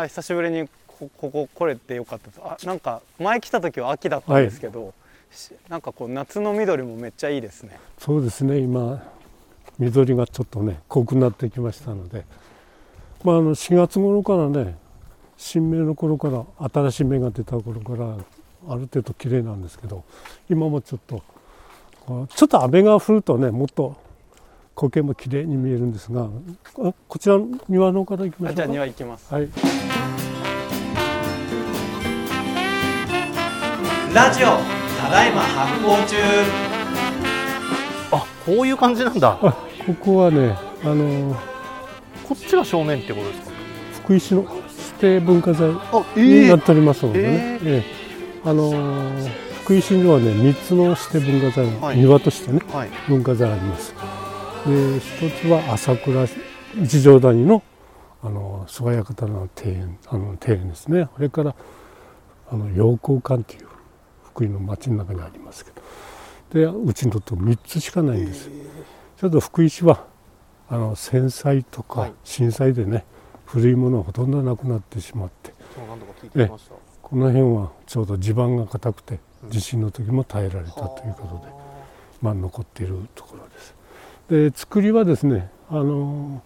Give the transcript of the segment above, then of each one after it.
あ久しぶりにこここ来れてよかったですあなんか前来た時は秋だったんですけど、しなんかこう夏の緑もめっちゃいいですね。そうですね。今緑がちょっとね濃くなってきましたので。まああの4月頃からね新芽の頃から新しい芽が出た頃からある程度綺麗なんですけど今もちょっとちょっと雨が降るとねもっと苔も綺麗に見えるんですがあこちらの庭の方から行きましょうじゃあ庭行きます。はい。ラジオただいま発行中。あこういう感じなんだ。あここはねあのこっちが正面ってことですか？福井市の指定文化財あになっておりますのでね、えええ。あのー福井市にはね3つの指定文化財が、はい。庭としてねはい。文化財ありますで一つは朝倉一条谷のあの菅谷方の庭園あの庭園ですね。それからあの陽光館っていう福井の町の中にありますけど。でうちにとって3つしかないんです、ちょっと福井市はあの戦災とかはい。震災でね、古いものはほとんどなくなってしまって。この辺はちょうど地盤が硬くて地震の時も耐えられたということで、まあ、残っているところです。で作りはですねあの、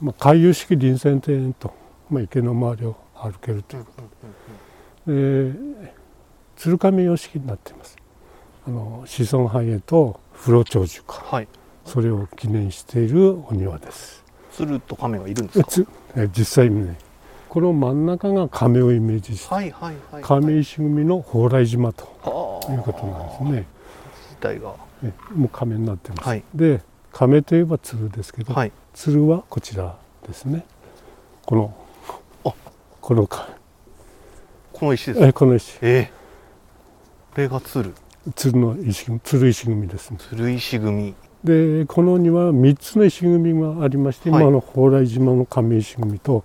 まあ、回遊式臨戦庭園と、まあ、池の周りを歩けるということで。鶴亀様式になっています。あの子孫繁栄と風呂長寿か。はい。それを記念しているお庭です。鶴と亀がいるんですか？実際にねこの真ん中が亀をイメージしてはいはいはい。亀石組の蓬莱島とはあいうことなんですね。自体がえもう亀になってます。はい。で亀といえば鶴ですけど、はい。鶴はこちらですね。このあ。このかこの石です。かえこの石。えーこれが鶴。鶴の石組鶴石組ですね。鶴石組。でこのには3つの石組がありまして、はい。今の蓬莱島の亀石組と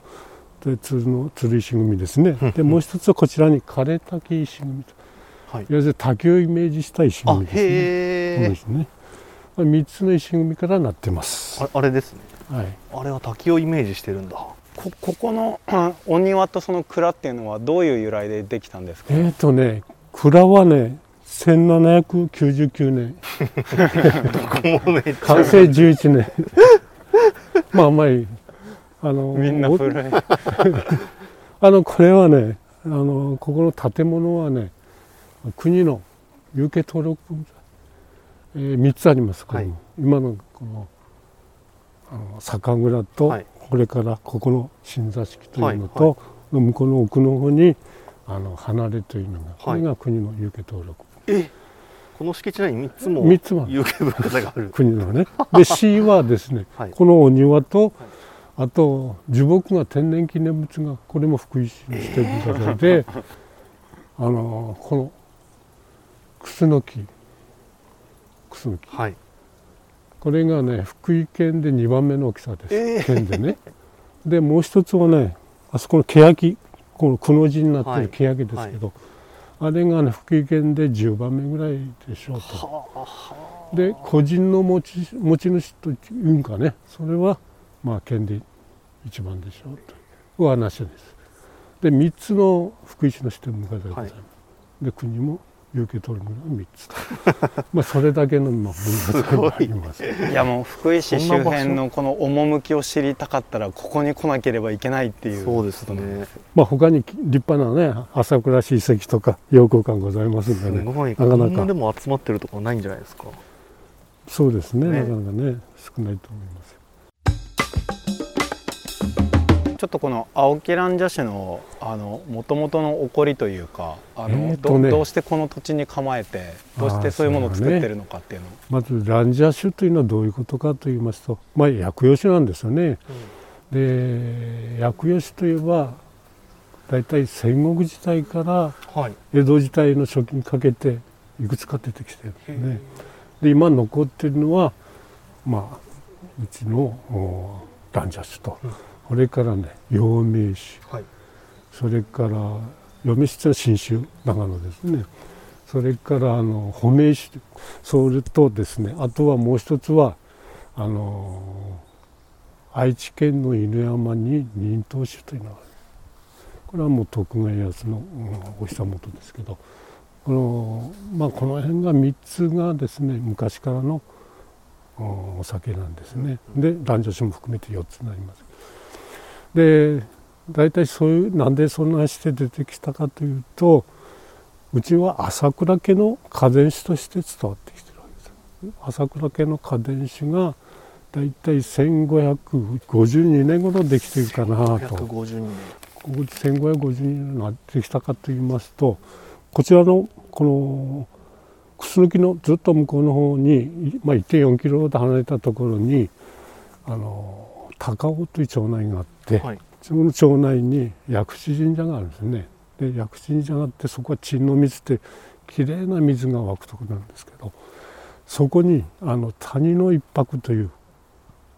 で鶴の鶴石組ですね。うん。でもう一つはこちらに枯れ滝石組と、はい要するに滝をイメージした石あ組ですね。このへえ石ね。これ3つの石組からなってます。ああれですねはい。あれは滝をイメージしてるんだこここのあ お庭とその蔵っていうのはどういう由来でできたんですか、えーとね、蔵はね、1799年、もうめっちゃ完成11年。まあ、あんまり、あの、みんなお古い あの、これはね、あの、ここの建物はね、国の有形登録文化財、えー、3つあります、これも今のこの、あの酒蔵と、はい。これからここの新座敷というのはい。と、向こうの奥の方に、あの離れというのが、こはい。れが国の有形登録。えこの敷地内に3つも三つも有形文化財がある。国のね。で C はですね、はい。このお庭と、あと樹木が天然記念物がこれも福井市にして文化財で、あのこのクスノキクスノキはい。これがね福井県で2番目の大きさです、えー。県でね。でもう一つはねあそこの欅このくの字になってはい。る欅ですけど、あれがね福井県で10番目ぐらいでしょうと。で個人の持ち持ち主というんかね。それはまあ県で一番でしょうという話です。で3つの福井市の指定文化財でございます。で国も有形取るのが3つ。と まあそれだけのまあ文化財があります。い。やもう福井市周辺のこの趣を知りたかったらここに来なければいけないっていう。そうですね。まあ他に立派なね朝倉市遺跡とか陽光館ございますんですね。ごい。なかなか。でも集まってるとこないんじゃないですか。そうですね。ね。なかなかね少ないと思います。ちょっとこの青木蘭社市のあの元々の起こりというかあの、えーとね。どどうしてこの土地に構えてどうしてそういうものを作ってるのかっていうのを。まずランジャー種というのはどういうことかと言いますと、まあ、薬用種なんですよね。で薬用種といえば大体戦国時代からはい。江戸時代の初期にかけていくつか出てきてるんですね。で今残ってるのはまあうちのおランジャー種と、うんそれからね陽明種はい。それから陽明種というのは新種長野ですね。それからあの保明種それとですねあとはもう一つはあの愛知県の犬山に忍冬種というのがある。これはもう徳川家康の、うん、お膝元ですけど。この,、まあ、この辺が3つがですね昔からのお酒なんですね。で男女酒も含めて4つになりますで大体そういうなんでそんなして出てきたかというとうちは朝倉家の家電酒として伝わってきてるわけです朝倉家の家電酒が大体1552年頃できてるかなと。1552年1552年になってきたかと言いますとこちらのこの楠木のずっと向こうの方に、まあ、1.4キロほど離れたところにあの高尾という町内があって、はい、その町内に薬師神社があるんですね。で薬師神社があってそこは鎮の水ってきれいな水が湧くとこなんですけどそこにあの谷の一泊という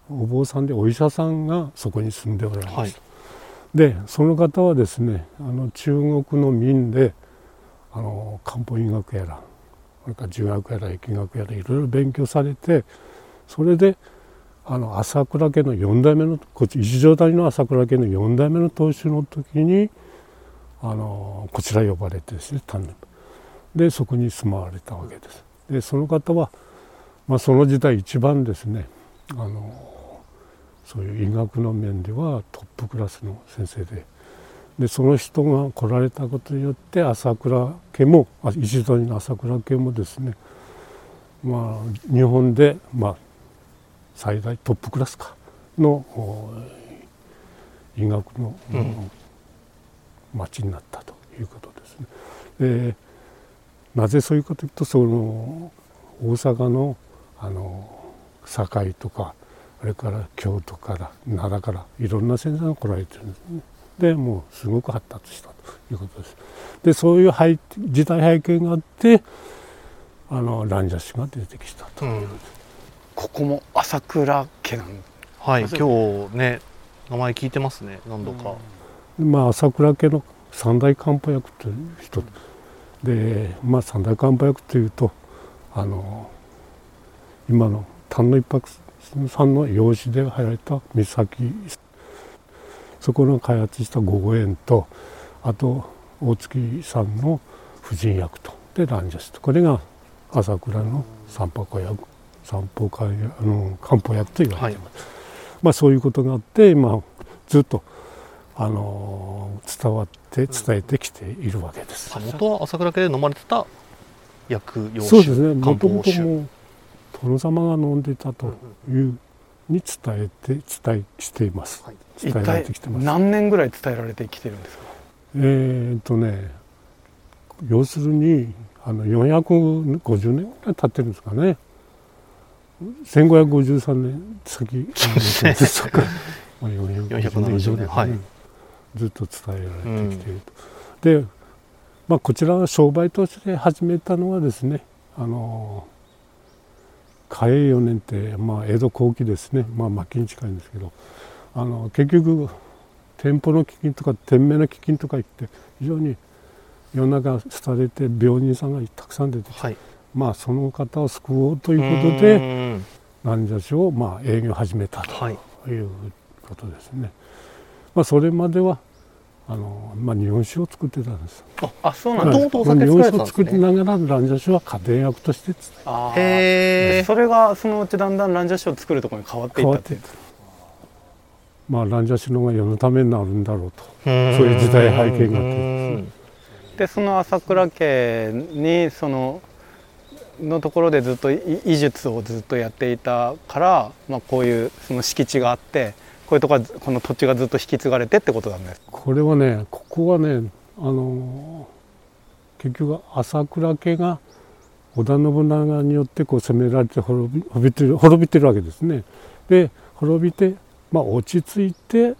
お坊さんでお医者さんがそこに住んでおられます。はい、でその方はですねあの中国の民であの漢方医学やらそれから儒学やら疫学やらいろいろ勉強されてそれであの朝倉家の4代目のこっち一条谷の朝倉家の4代目の当主の時にあのこちら呼ばれてですね丹念でそこに住まわれたわけです。でその方は、まあ、その時代一番ですねあのそういう医学の面ではトップクラスの先生ででその人が来られたことによって朝倉家も石取の朝倉家もですねまあ日本でまあ最大トップクラスかの医学の、うん、町になったということですね。でなぜそういうことというとその大阪のあの堺とかあれから京都から奈良からいろんな先生が来られてるんですね。でもうすごく発達したということです。でそういう背時代背景があってあのランジャシが出てきたという、うん、ここも朝倉家なんはい今日ね名前聞いてますね何度か、うん、まあ朝倉家の三大漢方薬という人。でまあ三大漢方薬というとあの今の丹野一泊さんの養子で入られた三崎そこの開発した五五円とあと大月さんの婦人薬と。でランジャスとこれが朝倉の散歩薬散歩会あの漢方薬と言われてます、はい、まあそういうことがあって今ずっとあの伝わって伝えてきているわけです。元は朝倉家で飲まれてた薬用そうですね。もともとも殿様が飲んでたというに伝えて伝えしています。はい、伝えられてきてます。何年ぐらい伝えられてきてるんですか？えっとね、要するにあの450年ぐらい経ってるんですかね。1553年先。ですか。450年。はい、ずっと伝えられてきていると。うん、で、まあ、こちらは商売として始めたのはですねあの嘉永4年って、まあ、江戸後期ですね、まあ、末期に近いんですけどあの結局店舗の飢饉とか店名の飢饉とか言って非常に世の中廃れて病人さんがたくさん出てきて、はい、まあその方を救おうということで南者市をまあ営業を始めたということですね。まあ、それまではあの、まあ、日本酒を作ってたんです。あ、あそうなんですか。日本酒を作りながらランジャ酒は家庭薬としてあへえ。それがそのうちだんだんランジャ酒を作るところに変わっていったっていう。まあランジャ酒の方が世のためになるんだろうと。そういう時代背景があってでその朝倉家にそののところでずっと医術をずっとやっていたから、まあ、こういうその敷地があってこういうとこはこの土地がずっと引き継がれてってことなんですこれはねここはねあの結局朝倉家が織田信長によってこう攻められて滅び滅びてる滅びてるわけですね。で滅びて、まあ、落ち着いて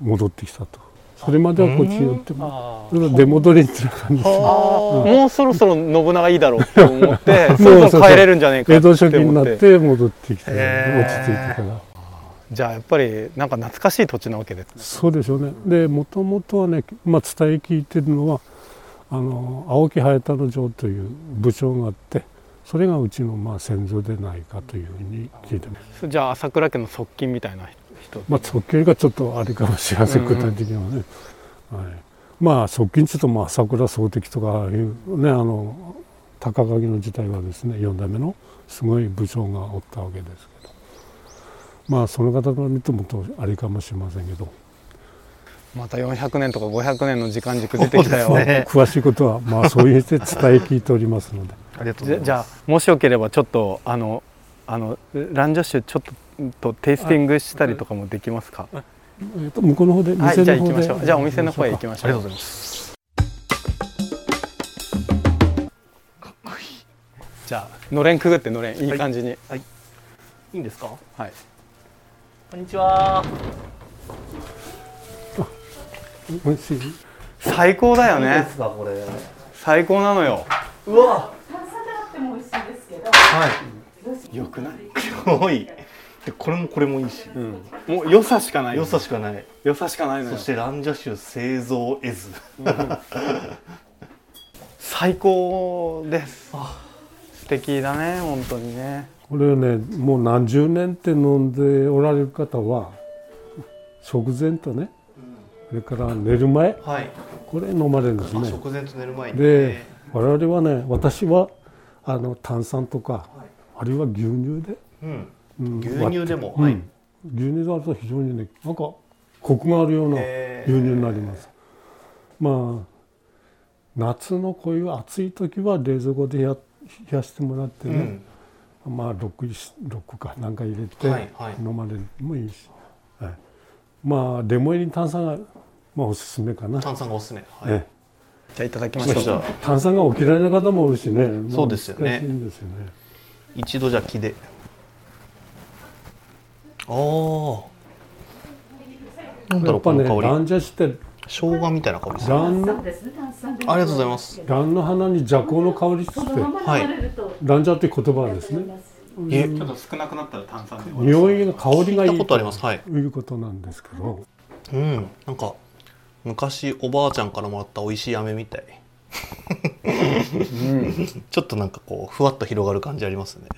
戻ってきたと。それまではこっちに寄っても出戻りっていう感じです、ね、もうそろそろ信長いいだろうと思ってそろそろ帰れるんじゃねえか江戸初期になって戻ってきて落ち着いてから。じゃあやっぱりなんか懐かしい土地なわけです、ね、そうでしょうね。でもともとはね、まあ、伝え聞いてるのはあの青木早太郎城という部長があってそれがうちのまあ先祖でないかというふうに聞いてます。じゃあ朝倉家の側近みたいな人まあ直距離がちょっとあれかもしれません、具体的にはね、はい、まあ側近ちょっとまあ朝倉宗敵とかいうねあの高垣の時代はですね4代目のすごい部長がおったわけですけど。まあその方から見てもとあれかもしれませんけど。また400年とか500年の時間軸出てきたよ、ね。詳しいことはまあそういうして伝え聞いておりますので。ありがとうございますじゃあもしよければちょっとあのあのランジャッシュちょっとテイスティングしたりとかもできますか？えっと向こうの方ではいじゃあ行きましょう。じゃあお店の方へ行ききましょう。ありがとうございます。じゃあのれんくぐってのれん。い。い感じに。い。いんですか？はい。こんにちは。美味しい。最高だよいいでねすかこれ？最高なのよ。うわ。炭酸であっても美味しいですけど、はい。よくない、すごいでこれもこれもいいし。うん、もう良さしかない。良さしかない。良さしかないのよ。そしてランジャッシュ製造絵図。最高です。素敵だね本当にね。これねもう何十年って飲んでおられる方は食前とねそれから寝る前はい。これ飲まれるんですね。あ食前と寝る前にで我々はね私はあの炭酸とか、あるいは牛乳で、うんうん牛乳でも。はい。うん牛乳だと非常にねなんかコクがあるような牛乳になります。まあ夏のこういう暑い時は冷蔵庫でや冷やしてもらってね、うん。まあ 6, 6個かなんか入れてはいはい。飲まれるのもいいし、はい。まあレモン入り炭酸が、まあ、おすすめかな、炭酸がおすすめ。はい。えじゃあいただきえましょう。じゃあ炭酸がお嫌いな方も多いしね。まあそうですよね。難しいんですよね。一度じゃあ木でああなんだろうやっぱねこの香り。ランジャシって生姜みたいな香りですね。ありがとうございます。ランの花に邪香の香りっつそって。のまま飲まれると、ランジャっていう言葉はですね。えちょっと少なくなったら炭酸で。匂いが香りがいい聞いたことあります。はい。いうことなんですけど。うんなんか昔おばあちゃんからもらった美味しい飴みたい。ちょっとなんかこうふわっと広がる感じありますね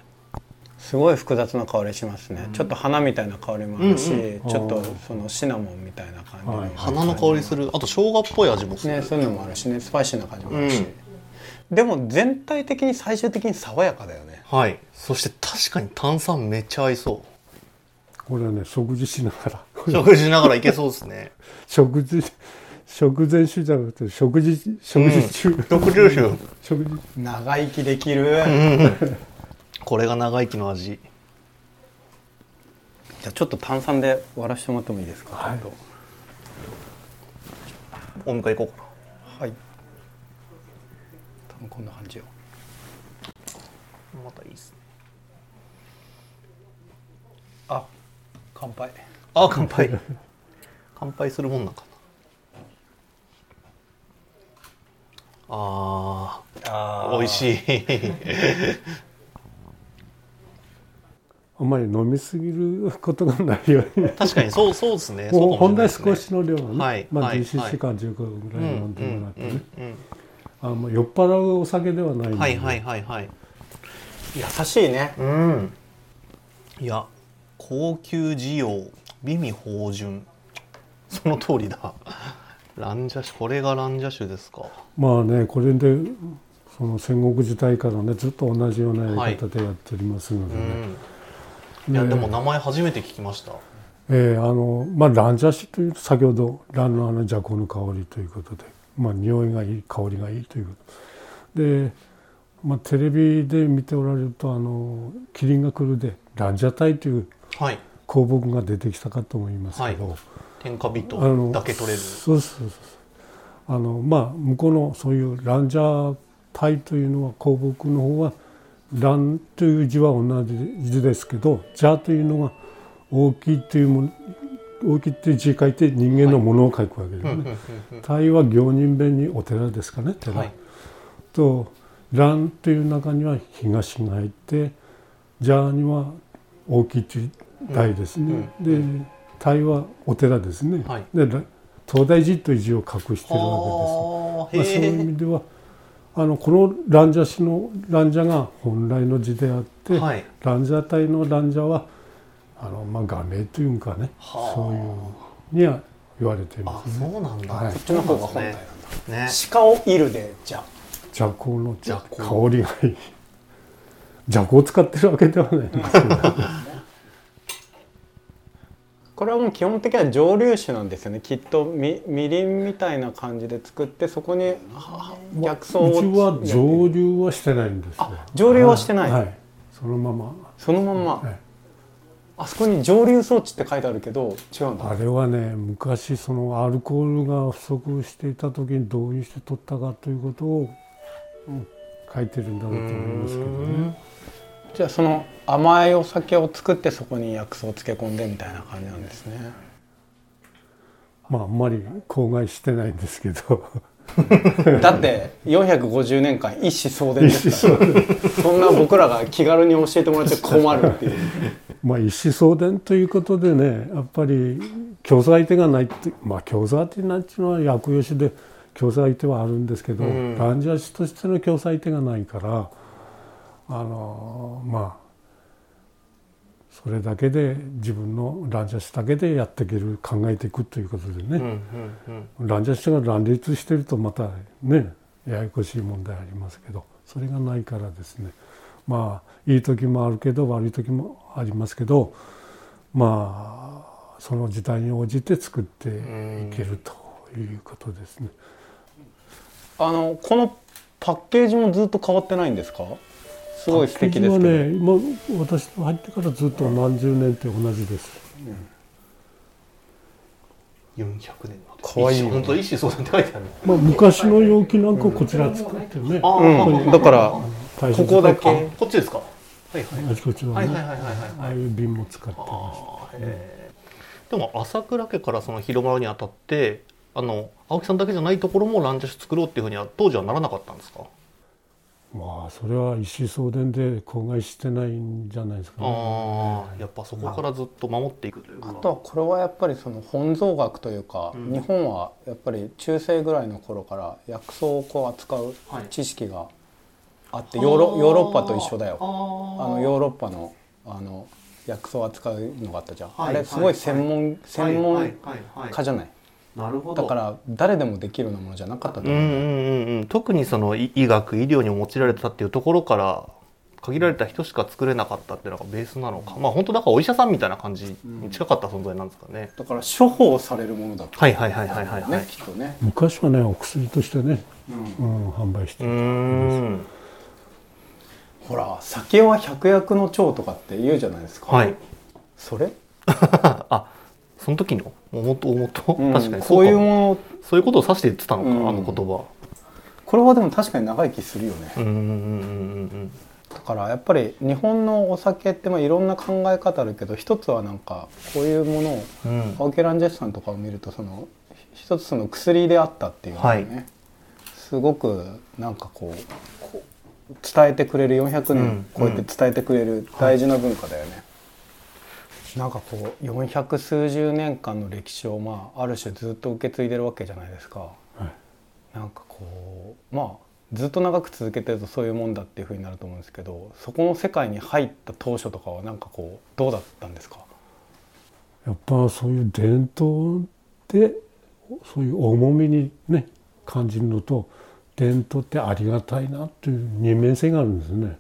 すごい複雑な香りしますね、ちょっと花みたいな香りもあるし、うんうん。ちょっとそのシナモンみたいな感じの、はい。花の香りする。あと生姜っぽい味もする、ね、そういうのもあるしね。スパイシーな感じもあるし、うん。でも全体的に最終的に爽やかだよね。はい。そして確かに炭酸めっちゃ合いそこれはね食事しながら。う食事しながらいけそうですね。食事食前酒じゃなくて食事食事中、食事酒食事長生きできる、これが長生きの味。じゃあちょっと炭酸で割らせてもらってもいいですか、はい。お迎え行こうかとはい。多分こんな感じよ。なまたいいですね。あ乾杯。あ乾杯。乾杯するもんなんかな。ああー。美味しいあんまり飲みすぎることがないように。確かにそうそうですね。もう本来かもしれないですね。少しの量はね、まあ、はいはい。10cc か15ぐらい飲んでもらってね、酔っ払うお酒ではないはいはいはいはい。優しいね。うん。いや高級需要美味芳醇。その通りだ。ランジャッシュこれがランジャッシュですか？まあねこれでその戦国時代からねずっと同じようなやり方でやっておりますのでね、うんいやねでも名前初めて聞きました。えーあのまあランジャシというと先ほどランのあの邪香の香りということでまあ匂いがいい香りがいいということ。で、まあ、テレビで見ておられるとあの「キリンが来る」でランジャタイというはい。香木が出てきたかと思いますけど、天下人あのだけ取れる。そうそうそうあのまあ向こうのそういうランジャー体というのは香木の方はランという字は同じ字ですけどジャーというのが大きいというもの大きいっていう字書いて人間のものを書くわけですね。うんうんうんうん。体は行人弁にお寺ですかね寺、はい。と蘭という中には東が入ってジャーには大きいという題ですね、で体はお寺ですね、はい。でら東大寺という字を隠しているわはあけです、まあ、そういう意へ味ではあのこの蘭者詩の蘭者が本来の字であって、えはい。蘭者体の蘭者はあのまあ画名というかね。はあ。そういうには言われていあますね。そうなんだ、はい。こっちの方が本体なんだね。鹿をいるでじゃ邪香の邪香香りがいい。邪香を使ってるわけではないんですけど これはもう基本的には蒸留酒なんですよね。きっとみみりんみたいな感じで作ってそこには逆走をうちは蒸留はしてないんですねあ蒸留はしてない。はい、そのまま、そのまんま、はい。あそこに蒸留装置って書いてあるけど違うんだ。あれはね昔そのアルコールが不足していた時にどういうして取ったかということを、うん書いてるんだろうと思いますけどねじゃあその甘いお酒を作ってそこに薬草を漬け込んでみたいな感じなんですね。まああんまり口外してないんですけど。だって450年間一子相伝ですから。そんな僕らが気軽に教えてもらっちゃ困るっていう。まあ一子相伝ということでねやっぱり競争相手がないってまあ競争相手なんていうのは薬用酒で競争相手はあるんですけど、うん。ランジャー酒としての競争相手がないからあのまあそれだけで自分のランジャー酒だけでやっていける考えていくということでね、うんうんうん。ランジャー酒が乱立してるとまたねややこしい問題ありますけどそれがないからですね。まあいい時もあるけど悪い時もありますけどまあその時代に応じて作っていけるということですね。あのこのパッケージもずっと変わってないんですか？すごい素敵ですけど、パッケージはね今私入ってからずっと何十年って同じです。400年かわいい本当一子相伝って書いてある。まあ昔の容器なんかこちら作ってね、あうん、だからここだけ。あこっちですか？はいはい。あちこちのね。はいはいはいはいあいいう瓶も使ってましあーへーでも朝倉家からその広まるにあたってあの青木さんだけじゃないところもランジャ酒作ろうっていうふうには当時はならなかったんですか、た。まあそれは石井送電で口外してないんじゃないですかね。ああやっぱそこからずっと守っていくというか。あとはこれはやっぱりその本草学というか、うん。日本はやっぱり中世ぐらいの頃から薬草をこう扱うはい。知識があって、ヨーロヨーロッパと一緒だよ。ああのヨーロッパのあの薬草を扱うのがあったじゃん、はい。あれすごい専門、専門はい。はい。はい。家じゃない、なるほど。だから誰でもできるようなものじゃなかったと思う、うんうんうんうん。特にその医医学医療に用いられてたっていうところから限られた人しか作れなかったっていうのがベースなのか、まあ本当だからお医者さんみたいな感じに近かった存在なんですかね、だから処方されるものだったはいはいはいはいはい。はい。ねきっとね、昔はねお薬としてね、うん。うん、販売してうん。ほら酒は百薬の長とかって言うじゃないですか、はい。それ、あその時の？ももともとうん。確かにこういうかももの。そういうことを指して言ってたのか、うん。あの言葉。これはでも確かに長生きするよね、うんうんうんうんだからやっぱり日本のお酒ってまあいろんな考え方あるけど一つはなんかこういうものをうん。うん青木ランジェスさんとかを見るとその一つその薬であったっていうのがね、はい。すごくなんかこうこう伝えてくれる400うん。年超えて伝えてくれる大事な文化だよね。なんかこう400数十年間の歴史をまあある種ずっと受け継いでるわけじゃないですか。はいなんかこうまあずっと長く続けてるとそういうもんだっていうふうになると思うんですけどそこの世界に入った当初とかはなんかこうどうだったんですか？やっぱそういう伝統でそういう重みにね感じるのと伝統ってありがたいなっていう二面性があるんですね。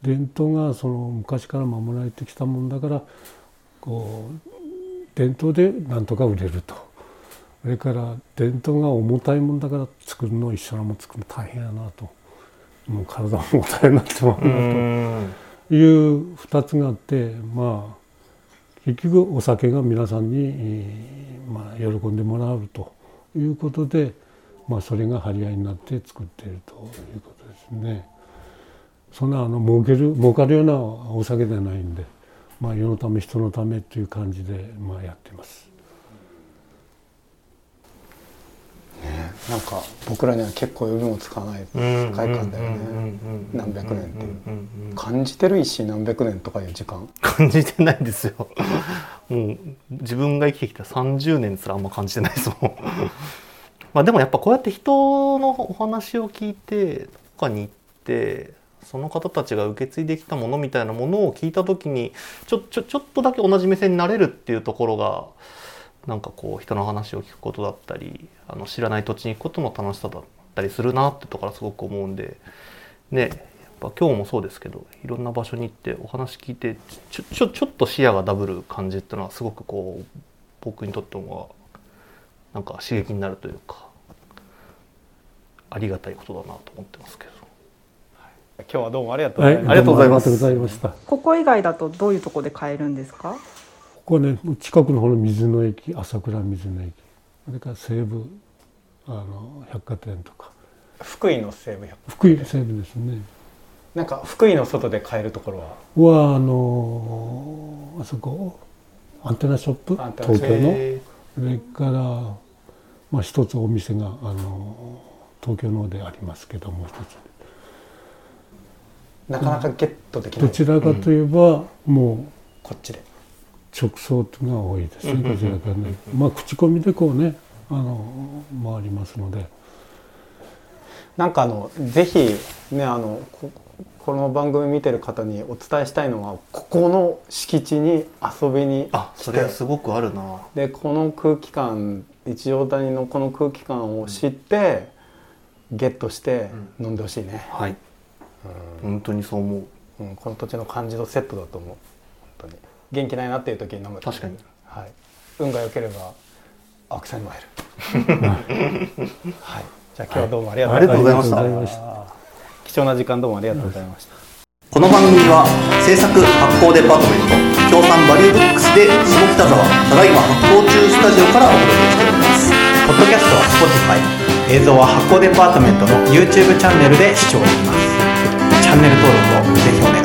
伝統がその昔から守られてきたもんだからこう伝統でなんとか売れるとそれから伝統が重たいもんだから作るの一緒なもん作るの大変やなともう体も重たいなって思ううなと。いう2つがあってまあ結局お酒が皆さんに、まあ、喜んでもらうということで、まあ、それが張り合いになって作っているということですね。そんなあの儲ける儲かるようなお酒ではないんで、まあ、世のため人のためという感じで、まあ、やってます。なんか僕らには結構読みもつかない世界観だよね。何百年って感じてる一何百年とかいう時間。感じてないんですよ。もう自分が生きてきた30年すらあんま感じてないですもん。まあでもやっぱこうやって人のお話を聞いてどっかに行ってその方たちが受け継いできたものみたいなものを聞いた時にちょちょちょっとだけ同じ目線になれるっていうところがなんかこう人の話を聞くことだったりあの知らない土地に行くことの楽しさだったりするなってところからすごく思うんでねやっぱ今日もそうですけどいろんな場所に行ってお話聞いてちょちょちょっと視野がダブる感じっていうのはすごくこう僕にとってもなんか刺激になるというかありがたいことだなと思ってますけど。今日はどうもありがとうございました、ありがとうございますありがとうございました。ここ以外だとどういうところで買えるんですか？ここはね近くの方の水の駅朝倉水の駅。それから西武あの百貨店とか。福井の西武百福井西武ですね。なんか福井の外で買えるところは？はあのあそこアンテナショップ？アンテナショップ。東京の？へそれから、まあ、一つお店があの東京の方でありますけどもう一なかなかゲットできつない、どちらかといえば、もこっちで。う直送が多いですねうん。うんうんこちらからね。まあ口コミでこうねあの回りますので。なんかあのぜひねあのここの番組見てる方にお伝えしたいのはここの敷地に遊びにあそれはすごくあるな。でこの空気感一条谷のこの空気感を知って、ゲットして飲んでほしいね、はい本当にそう思う。うん、この土地の感じのセットだと思う本当に。元気ないなっていう時に飲む。確かに。はい、運が良ければ青木さんにも会える。はい。じゃあ今日はどうもありがとうございました。ありがとうございま貴重な時間どうもありがとうございました、この番組は制作発行デパートメント協賛バリューブックスで下北沢ただいま発行中スタジオからお届けしております。ポッドキャストは Spotify 映像は発行デパートメントの YouTube チャンネルで視聴できます。チャンネル登録をぜひお願いします。